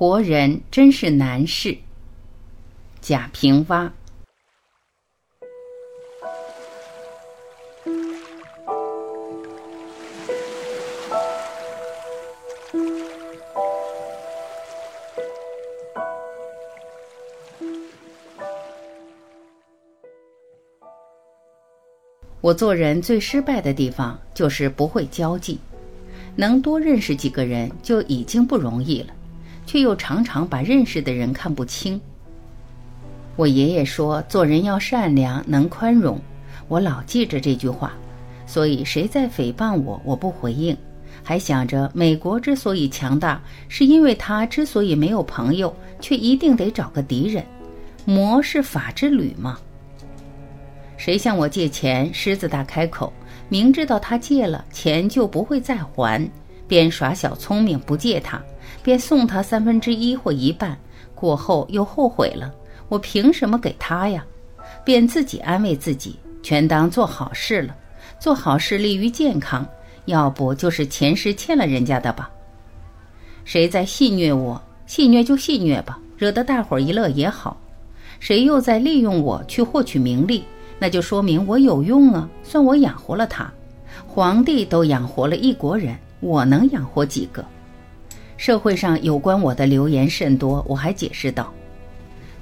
活人真是难事。贾平凹。我做人最失败的地方就是不会交际，能多认识几个人就已经不容易了，却又常常把认识的人看不清。我爷爷说做人要善良，能宽容，我老记着这句话，所以谁在诽谤我，我不回应，还想着美国之所以强大，是因为他之所以没有朋友，却一定得找个敌人。魔是法之旅吗？谁向我借钱，狮子大开口，明知道他借了钱就不会再还，便耍小聪明不借他，便送他三分之一或一半，过后又后悔了，我凭什么给他呀？便自己安慰自己，全当做好事了，做好事利于健康，要不就是前世欠了人家的吧。谁在戏谑我，戏谑就戏谑吧，惹得大伙儿一乐也好。谁又在利用我去获取名利？那就说明我有用啊，算我养活了他。皇帝都养活了一国人，我能养活几个？社会上有关我的流言甚多，我还解释道：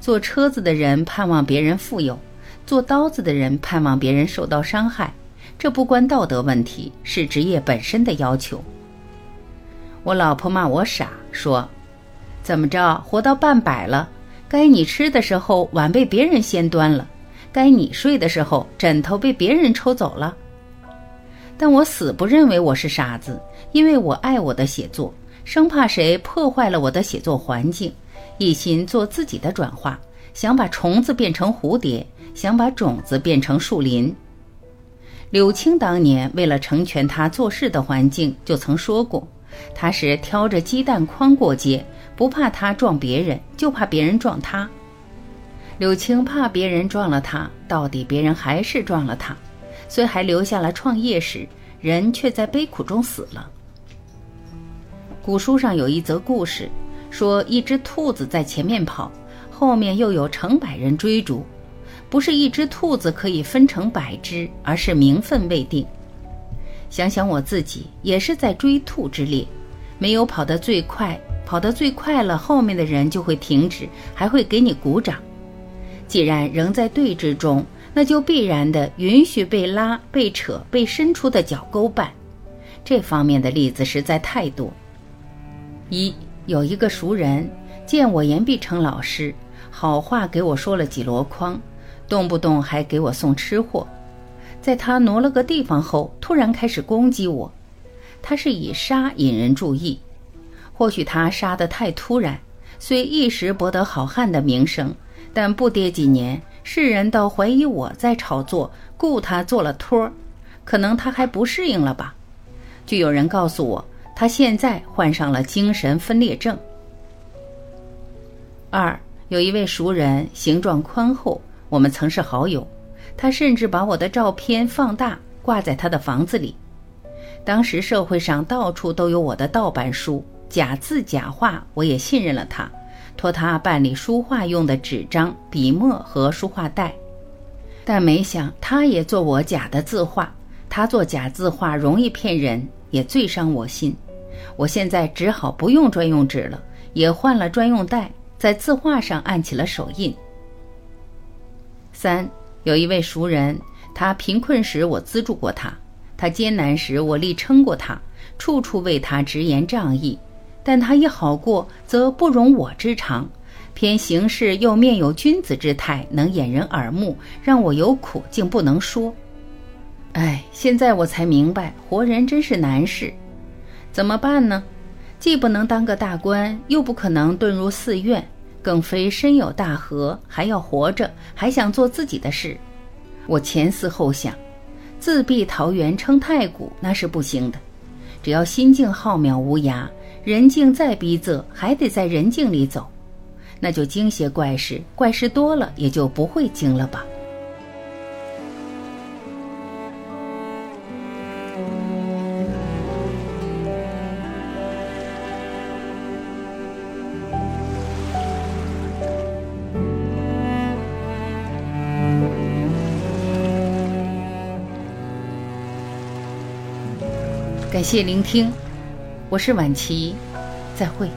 坐车子的人盼望别人富有，做刀子的人盼望别人受到伤害，这不关道德问题，是职业本身的要求。我老婆骂我傻，说：怎么着，活到半百了，该你吃的时候碗被别人先端了。该你睡的时候，枕头被别人抽走了。但我死不认为我是傻子，因为我爱我的写作，生怕谁破坏了我的写作环境，一心做自己的转化，想把虫子变成蝴蝶，想把种子变成树林。柳青当年为了成全他做事的环境，就曾说过，他是挑着鸡蛋筐过街，不怕他撞别人，就怕别人撞他。柳青怕别人撞了他，到底别人还是撞了他，虽还留下了创业史，人却在悲苦中死了。古书上有一则故事，说一只兔子在前面跑，后面又有成百人追逐，不是一只兔子可以分成百只，而是名分未定。想想我自己，也是在追兔之列，没有跑得最快，跑得最快了，后面的人就会停止，还会给你鼓掌。既然仍在对峙中，那就必然的允许被拉、被扯、被伸出的脚勾绊。这方面的例子实在太多。一有一个熟人见我言必成老师，好话给我说了几箩筐，动不动还给我送吃货。在他挪了个地方后，突然开始攻击我。他是以杀引人注意，或许他杀得太突然，虽一时博得好汉的名声。但不跌几年，世人倒怀疑我在炒作，雇他做了托儿，可能他还不适应了吧？就有人告诉我，他现在患上了精神分裂症。二有一位熟人，形状宽厚，我们曾是好友，他甚至把我的照片放大挂在他的房子里。当时社会上到处都有我的盗版书，假字假画，我也信任了他。托他办理书画用的纸张、笔墨和书画带，但没想他也做我假的字画。他做假字画容易骗人，也最伤我心。我现在只好不用专用纸了，也换了专用袋，在字画上按起了手印。三有一位熟人，他贫困时我资助过他，他艰难时我力撑过他，处处为他直言仗义。但他一好过，则不容我之长，偏行事又面有君子之态，能掩人耳目，让我有苦竟不能说。哎，现在我才明白，活人真是难事，怎么办呢？既不能当个大官，又不可能遁入寺院，更非身有大河，还要活着，还想做自己的事。我前思后想，自闭桃源称太古，那是不行的。只要心境浩渺无涯。人境再逼仄，还得在人境里走，那就惊些怪事，怪事多了，也就不会惊了吧。感谢聆听，我是晚琪，再会。